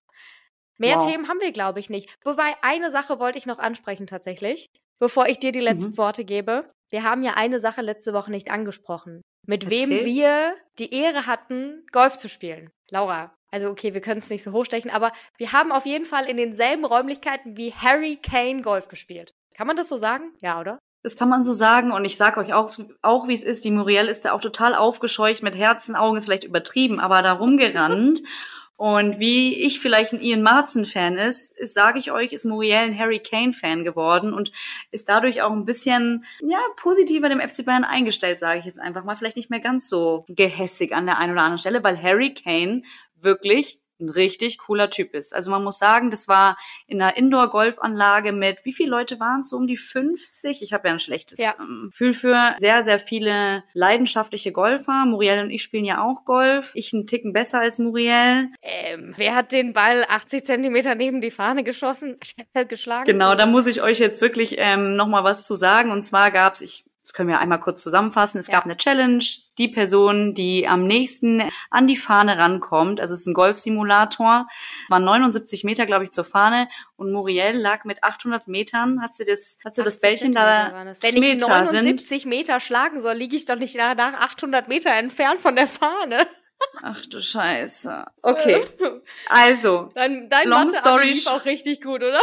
Mehr Wow. Themen haben wir, glaube ich, nicht. Wobei, eine Sache wollte ich noch ansprechen tatsächlich, bevor ich dir die letzten Mhm. Worte gebe. Wir haben ja eine Sache letzte Woche nicht angesprochen. Mit wem Erzähl. wir die Ehre hatten, Golf zu spielen. Laura. Also okay, wir können es nicht so hochstechen, aber wir haben auf jeden Fall in denselben Räumlichkeiten wie Harry Kane Golf gespielt. Kann man das so sagen? Ja, oder? Das kann man so sagen und ich sag euch auch, auch wie es ist. Die Muriel ist da auch total aufgescheucht mit Herzen, Augen ist vielleicht übertrieben, aber da rumgerannt. Und wie ich vielleicht ein Ian Marzen-Fan ist, ist sage ich euch, ist Muriel ein Harry Kane-Fan geworden und ist dadurch auch ein bisschen ja positiver dem FC Bayern eingestellt, sage ich jetzt einfach mal. Vielleicht nicht mehr ganz so gehässig an der einen oder anderen Stelle, weil Harry Kane wirklich ein richtig cooler Typ ist. Also man muss sagen, das war in einer Indoor-Golfanlage mit, wie viele Leute waren es? So um die 50? Ich habe ja ein schlechtes Ja. ähm, Gefühl für sehr, sehr viele leidenschaftliche Golfer. Muriel und ich spielen ja auch Golf. Ich einen Ticken besser als Muriel. Ähm, wer hat den Ball 80 Zentimeter neben die Fahne geschossen, geschlagen? Genau, da muss ich euch jetzt wirklich ähm, nochmal was zu sagen. Und zwar gab's, ich, das können wir einmal kurz zusammenfassen, es Ja. gab eine Challenge. Die Person, die am nächsten an die Fahne rankommt, also es ist ein Golfsimulator, waren 79 Meter, glaube ich, zur Fahne. Und Muriel lag mit 800 Metern, hat sie das, hat sie das 80 Bällchen Zentimeter da. Wenn ich Meter sind. 79 Meter schlagen soll, liege ich doch nicht nach 800 Meter entfernt von der Fahne. Ach du Scheiße. Okay. Also. Dein, dein long Mathe story lief auch richtig gut, oder?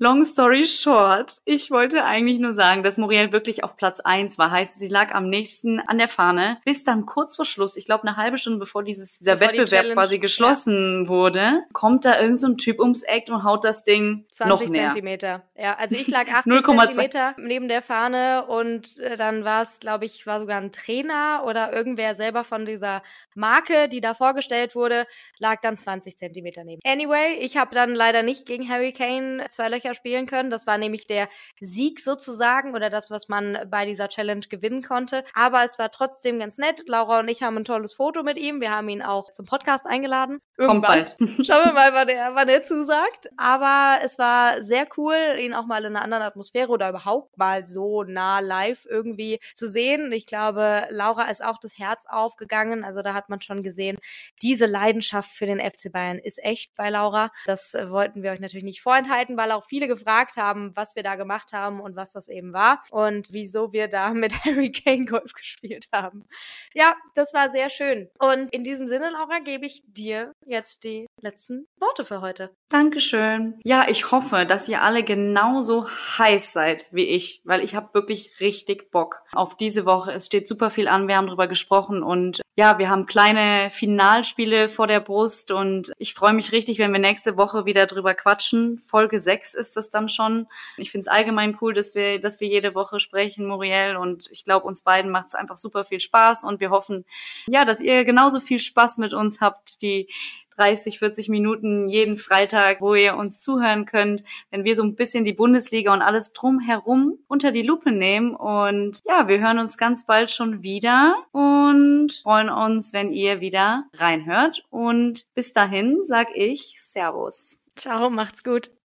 Long story short, ich wollte eigentlich nur sagen, dass Muriel wirklich auf Platz eins war. Heißt, sie lag am nächsten an der Fahne, bis dann kurz vor Schluss, ich glaube eine halbe Stunde bevor dieses, dieser Bevor die Wettbewerb Challenge- quasi geschlossen wurde, kommt da irgend so ein Typ ums Eck und haut das Ding 20 noch näher. Zentimeter. Ja, also ich lag 80 0,2. Zentimeter neben der Fahne und äh, dann war es, glaube ich, war sogar ein Trainer oder irgendwer selber von dieser Marke, die da vorgestellt wurde, lag dann 20 Zentimeter neben. Anyway, ich habe dann leider nicht gegen Harry Kane zwei Löcher spielen können. Das war nämlich der Sieg sozusagen oder das, was man bei dieser Challenge gewinnen konnte. Aber es war trotzdem ganz nett. Laura und ich haben ein tolles Foto mit ihm. Wir haben ihn auch zum Podcast eingeladen. Kommt bald. Schauen wir mal, wann er, wann er zusagt. Aber es war sehr cool, ihn auch mal in einer anderen Atmosphäre oder überhaupt mal so nah live irgendwie zu sehen. Ich glaube, Laura ist auch das Herz aufgegangen. Also da hat man schon gesehen, diese Leidenschaft für den FC Bayern ist echt bei Laura. Das wollten wir euch natürlich nicht vorenthalten, weil auch viele gefragt haben, was wir da gemacht haben und was das eben war und wieso wir da mit Harry Kane Golf gespielt haben. Ja, das war sehr schön. Und in diesem Sinne, Laura, gebe ich dir jetzt die letzten Worte für heute. Dankeschön. Ja, ich hoffe, dass ihr alle genauso heiß seid wie ich, weil ich habe wirklich richtig Bock auf diese Woche. Es steht super viel an, wir haben drüber gesprochen und ja, wir haben kleine Finalspiele vor der Brust und ich freue mich richtig, wenn wir nächste Woche wieder drüber quatschen. Folge 6 ist das dann schon. Ich finde es allgemein cool, dass wir, dass wir jede Woche sprechen, Muriel, und ich glaube, uns beiden macht es einfach super viel Spaß und wir hoffen, ja, dass ihr genauso viel Spaß mit uns habt, die 30, 40 Minuten jeden Freitag, wo ihr uns zuhören könnt, wenn wir so ein bisschen die Bundesliga und alles drumherum unter die Lupe nehmen. Und ja, wir hören uns ganz bald schon wieder und freuen uns, wenn ihr wieder reinhört. Und bis dahin sag ich Servus. Ciao, macht's gut.